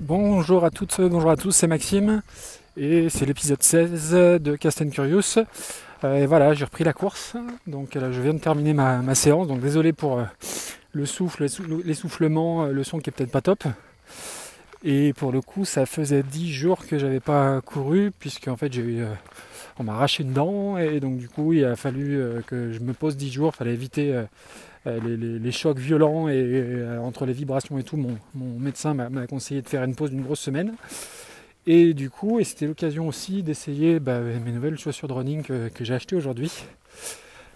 Bonjour à toutes, bonjour à tous, c'est Maxime et c'est l'épisode 16 de Cast and Curious. Euh, et voilà, j'ai repris la course, donc là, je viens de terminer ma, séance, donc désolé pour euh, le souffle, l'essoufflement, euh, le son qui est peut-être pas top. Et pour le coup, ça faisait 10 jours que j'avais pas couru, puisque en fait j'ai eu, on m'a arraché une dent, et donc du coup il a fallu que je me pose 10 jours, il fallait éviter euh, les, chocs violents et euh, entre les vibrations et tout, mon, médecin m'a conseillé de faire une pause d'une grosse semaine. Et du coup, et c'était l'occasion aussi d'essayer bah, mes nouvelles chaussures de running que, j'ai achetées aujourd'hui.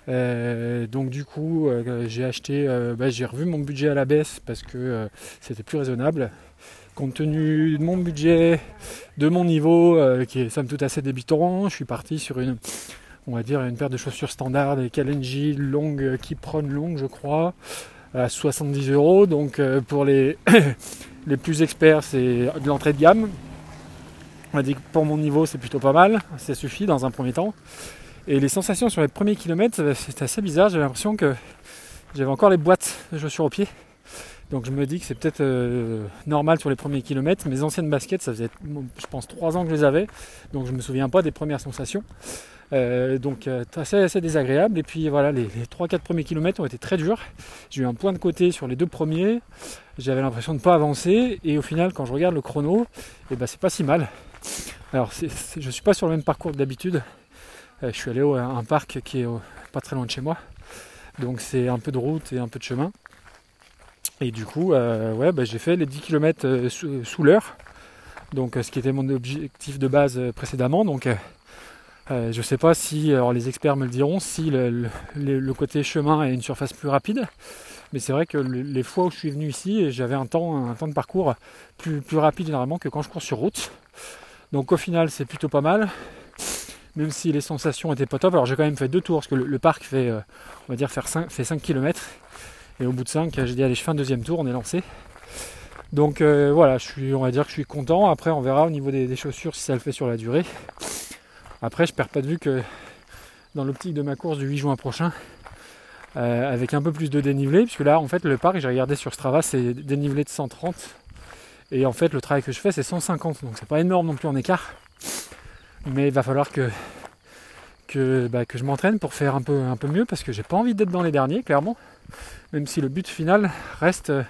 Euh, donc du coup, j'ai acheté, bah, j'ai revu mon budget à la baisse parce que c'était plus raisonnable. Compte tenu de mon budget, de mon niveau, qui est somme toute assez débitant, je suis parti sur une on va dire une paire de chaussures standard, des Kalenji longues, qui prônent longues je crois, à 70 euros. Donc euh, pour les, les plus experts, c'est de l'entrée de gamme. On va dire que pour mon niveau, c'est plutôt pas mal, ça suffit dans un premier temps. Et les sensations sur les premiers kilomètres, c'est assez bizarre. J'ai l'impression que j'avais encore les boîtes de chaussures au pied. Donc je me dis que c'est peut-être euh, normal sur les premiers kilomètres. Mes anciennes baskets, ça faisait je pense 3 ans que je les avais. Donc je ne me souviens pas des premières sensations. Euh, donc euh, assez, désagréable. Et puis voilà, les, 3-4 premiers kilomètres ont été très durs. J'ai eu un point de côté sur les deux premiers. J'avais l'impression de ne pas avancer. Et au final, quand je regarde le chrono, eh ben, c'est pas si mal. Alors je ne suis pas sur le même parcours que d'habitude. je suis allé à un parc qui est pas très loin de chez moi. Donc c'est un peu de route et un peu de chemin. Et du coup, euh, ouais, bah, j'ai fait les 10 km euh, sous, l'heure. Donc, euh, ce qui était mon objectif de base précédemment. Donc, je ne sais pas si, alors les experts me le diront, si le, côté chemin est une surface plus rapide. Mais c'est vrai que les fois où je suis venu ici, j'avais un temps, un temps de parcours plus, plus rapide généralement que quand je cours sur route. Donc au final, c'est plutôt pas mal. Même si les sensations étaient pas top. Alors j'ai quand même fait deux tours parce que le, parc fait, on va dire, faire 5, fait 5 km. Et au bout de 5, j'ai dit allez je fais un deuxième tour, on est lancé. Donc euh, voilà, je suis, on va dire que je suis content. Après on verra au niveau des, chaussures si ça le fait sur la durée. Après je perds pas de vue que dans l'optique de ma course du 8 juin prochain, euh, avec un peu plus de dénivelé, puisque là en fait le parc, j'ai regardé sur Strava, c'est dénivelé de 130. Et en fait le travail que je fais c'est 150, donc c'est pas énorme non plus en écart. Mais il va falloir que, que, bah, que je m'entraîne pour faire un peu, un peu mieux parce que j'ai pas envie d'être dans les derniers, clairement même si le but final reste euh,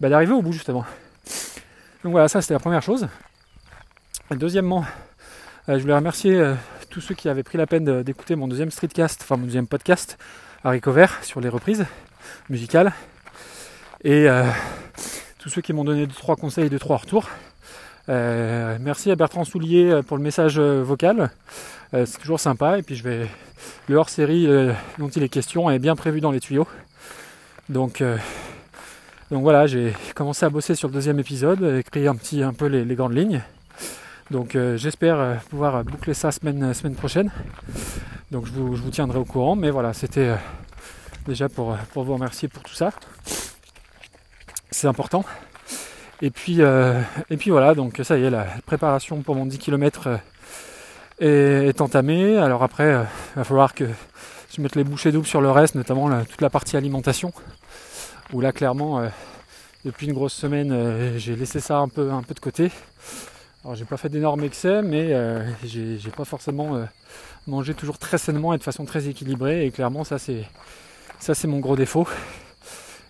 bah, d'arriver au bout justement. Donc voilà, ça c'était la première chose. deuxièmement, euh, je voulais remercier euh, tous ceux qui avaient pris la peine d'écouter mon deuxième streetcast, enfin mon deuxième podcast, Harry Vert, sur les reprises musicales. Et tous ceux qui m'ont donné 2-3 conseils et 2-3 retours. Merci à Bertrand Soulier pour le message vocal. c'est toujours sympa. Et puis je vais. Le hors série dont il est question est bien prévu dans les tuyaux. Donc, euh, donc voilà, j'ai commencé à bosser sur le deuxième épisode, écrire un petit un peu les, grandes lignes. Donc euh, j'espère euh, pouvoir boucler ça semaine, semaine prochaine. Donc je vous, tiendrai au courant. Mais voilà, c'était déjà pour, pour vous remercier pour tout ça. C'est important. Et puis, et puis voilà, donc ça y est, la préparation pour mon 10 km est, entamée. Alors après, il va falloir que je mette les bouchées doubles sur le reste, notamment toute la partie alimentation où là clairement euh, depuis une grosse semaine euh, j'ai laissé ça un peu, un peu de côté. Alors j'ai pas fait d'énormes excès mais euh, j'ai pas forcément mangé toujours très sainement et de façon très équilibrée et clairement ça c'est ça c'est mon gros défaut.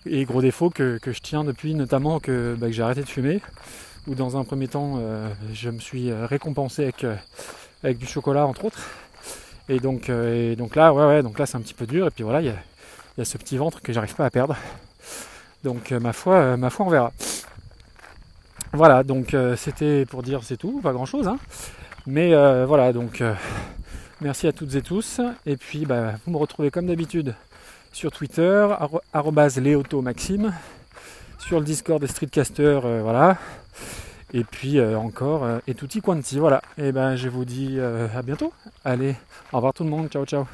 Et gros défaut que, je tiens depuis notamment que, bah, que j'ai arrêté de fumer où dans un premier temps je me suis récompensé avec, avec du chocolat entre autres. Et donc, et donc là ouais ouais donc là c'est un petit peu dur et puis voilà il y a, y a ce petit ventre que j'arrive pas à perdre. Donc euh, ma foi, euh, ma foi on verra. Voilà, donc euh, c'était pour dire c'est tout, pas grand chose. Hein. Mais voilà, donc merci à toutes et tous. Et puis bah, vous me retrouvez comme d'habitude sur Twitter, Maxime, sur le Discord des streetcasters, voilà. Et puis encore, et tutti quanti, voilà. Et ben je vous dis à bientôt. Allez, au revoir tout le monde, ciao ciao.